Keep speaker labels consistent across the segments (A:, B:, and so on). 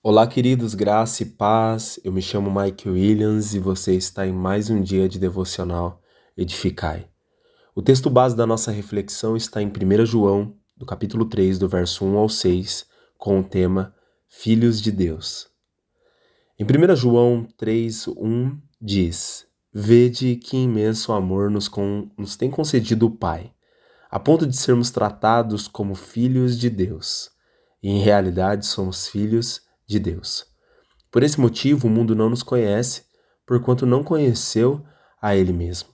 A: Olá, queridos, graça e paz. Eu me chamo Mike Williams e você está em mais um dia de devocional Edificai. O texto base da nossa reflexão está em 1 João, do capítulo 3, do verso 1 ao 6, com o tema Filhos de Deus. Em 1 João 3, 1 diz: Vede que imenso amor nos, com, nos tem concedido o Pai, a ponto de sermos tratados como filhos de Deus. E em realidade somos filhos de de Deus. Por esse motivo, o mundo não nos conhece, porquanto não conheceu a Ele mesmo.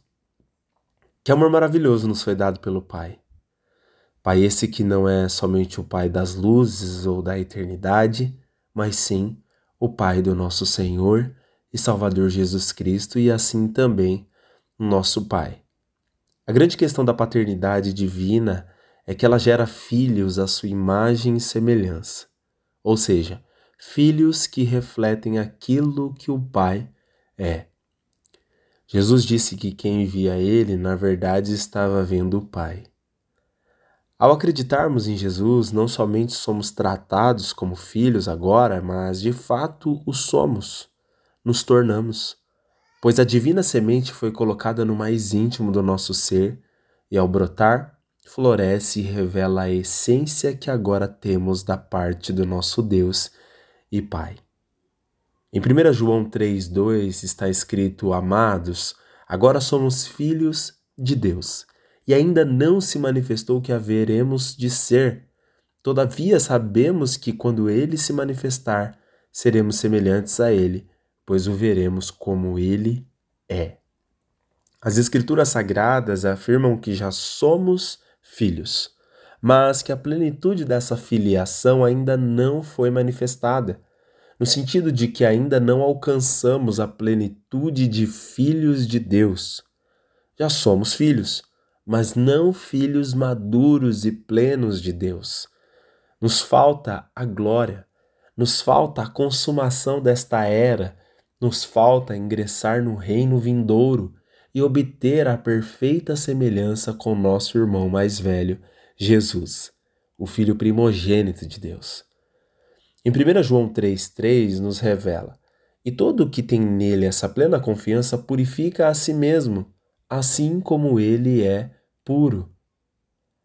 A: Que amor maravilhoso nos foi dado pelo Pai. Pai esse que não é somente o Pai das luzes ou da eternidade, mas sim o Pai do nosso Senhor e Salvador Jesus Cristo e assim também nosso Pai. A grande questão da paternidade divina é que ela gera filhos à sua imagem e semelhança. Ou seja, filhos que refletem aquilo que o Pai é. Jesus disse que quem via ele, na verdade, estava vendo o Pai. Ao acreditarmos em Jesus, não somente somos tratados como filhos agora, mas de fato o somos, nos tornamos, pois a divina semente foi colocada no mais íntimo do nosso ser e, ao brotar, floresce e revela a essência que agora temos da parte do nosso Deus e Pai. Em 1 João 3,2 está escrito: Amados, agora somos filhos de Deus, e ainda não se manifestou o que haveremos de ser. Todavia sabemos que quando ele se manifestar, seremos semelhantes a ele, pois o veremos como ele é. As Escrituras Sagradas afirmam que já somos filhos mas que a plenitude dessa filiação ainda não foi manifestada, no sentido de que ainda não alcançamos a plenitude de filhos de Deus. Já somos filhos, mas não filhos maduros e plenos de Deus. Nos falta a glória, nos falta a consumação desta era, nos falta ingressar no reino vindouro e obter a perfeita semelhança com nosso irmão mais velho Jesus, o Filho primogênito de Deus. Em 1 João 3,3 nos revela: E todo o que tem nele essa plena confiança purifica a si mesmo, assim como ele é puro.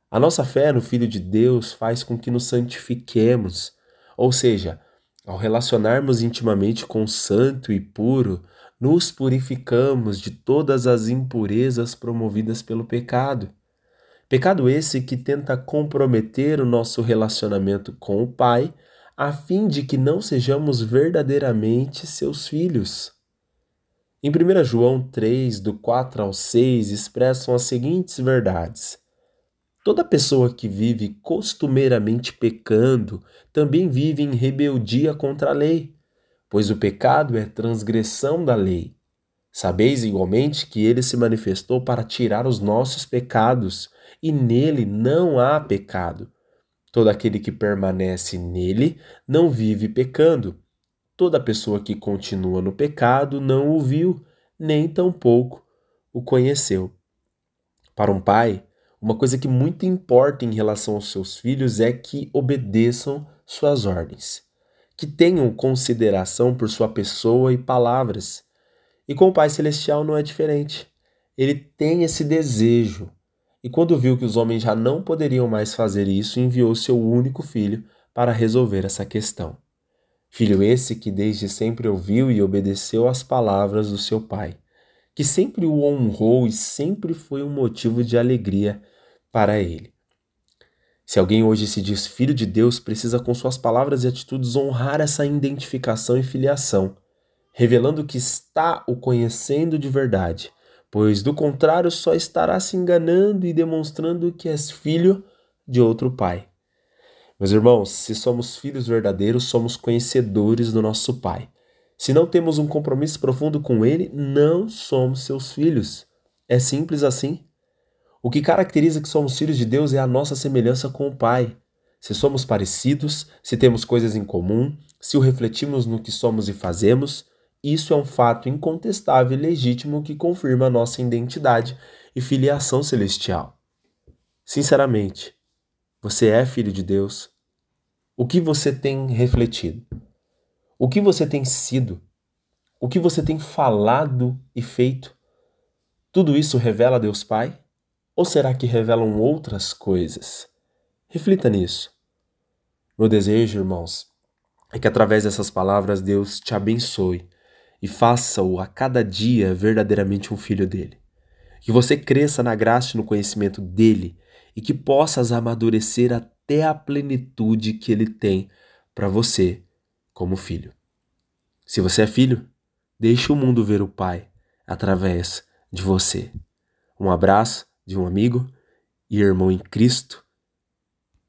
A: A nossa fé no Filho de Deus faz com que nos santifiquemos, ou seja, ao relacionarmos intimamente com o Santo e puro, nos purificamos de todas as impurezas promovidas pelo pecado. Pecado esse que tenta comprometer o nosso relacionamento com o Pai, a fim de que não sejamos verdadeiramente seus filhos. Em 1 João 3, do 4 ao 6, expressam as seguintes verdades. Toda pessoa que vive costumeiramente pecando também vive em rebeldia contra a lei, pois o pecado é transgressão da lei. Sabeis igualmente que ele se manifestou para tirar os nossos pecados e nele não há pecado. Todo aquele que permanece nele não vive pecando. Toda pessoa que continua no pecado não o viu, nem tampouco o conheceu. Para um pai, uma coisa que muito importa em relação aos seus filhos é que obedeçam suas ordens, que tenham consideração por sua pessoa e palavras. E com o Pai Celestial não é diferente. Ele tem esse desejo e quando viu que os homens já não poderiam mais fazer isso, enviou seu único filho para resolver essa questão. Filho esse que desde sempre ouviu e obedeceu às palavras do seu pai, que sempre o honrou e sempre foi um motivo de alegria para ele. Se alguém hoje se diz filho de Deus, precisa com suas palavras e atitudes honrar essa identificação e filiação, revelando que está o conhecendo de verdade pois do contrário só estará se enganando e demonstrando que és filho de outro pai. Meus irmãos, se somos filhos verdadeiros, somos conhecedores do nosso Pai. Se não temos um compromisso profundo com Ele, não somos seus filhos. É simples assim. O que caracteriza que somos filhos de Deus é a nossa semelhança com o Pai. Se somos parecidos, se temos coisas em comum, se o refletimos no que somos e fazemos, isso é um fato incontestável e legítimo que confirma a nossa identidade e filiação celestial. Sinceramente, você é filho de Deus? O que você tem refletido? O que você tem sido? O que você tem falado e feito? Tudo isso revela Deus Pai? Ou será que revelam outras coisas? Reflita nisso. Meu desejo, irmãos, é que através dessas palavras Deus te abençoe e faça-o a cada dia verdadeiramente um filho dele. Que você cresça na graça e no conhecimento dele e que possas amadurecer até a plenitude que ele tem para você como filho. Se você é filho, deixe o mundo ver o Pai através de você. Um abraço de um amigo e irmão em Cristo